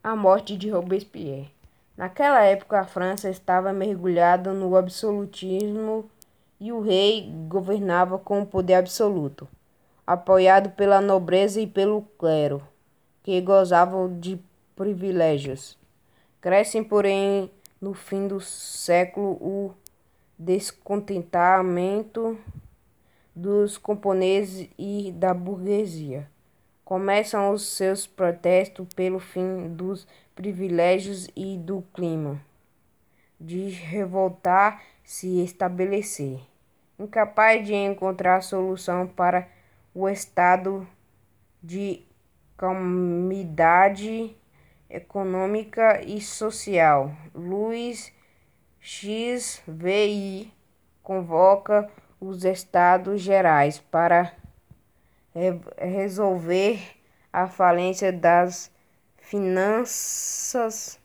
A morte de Robespierre. Naquela época, a França estava mergulhada no absolutismo e o rei governava com poder absoluto, apoiado pela nobreza e pelo clero, que gozavam de privilégios. Crescem, porém, no fim do século, o descontentamento dos camponeses e da burguesia começam os seus protestos pelo fim dos privilégios e do clima de revoltar se estabelecer. Incapaz de encontrar solução para o estado de calamidade econômica e social, Luiz XVI convoca os Estados Gerais para resolver a falência das finanças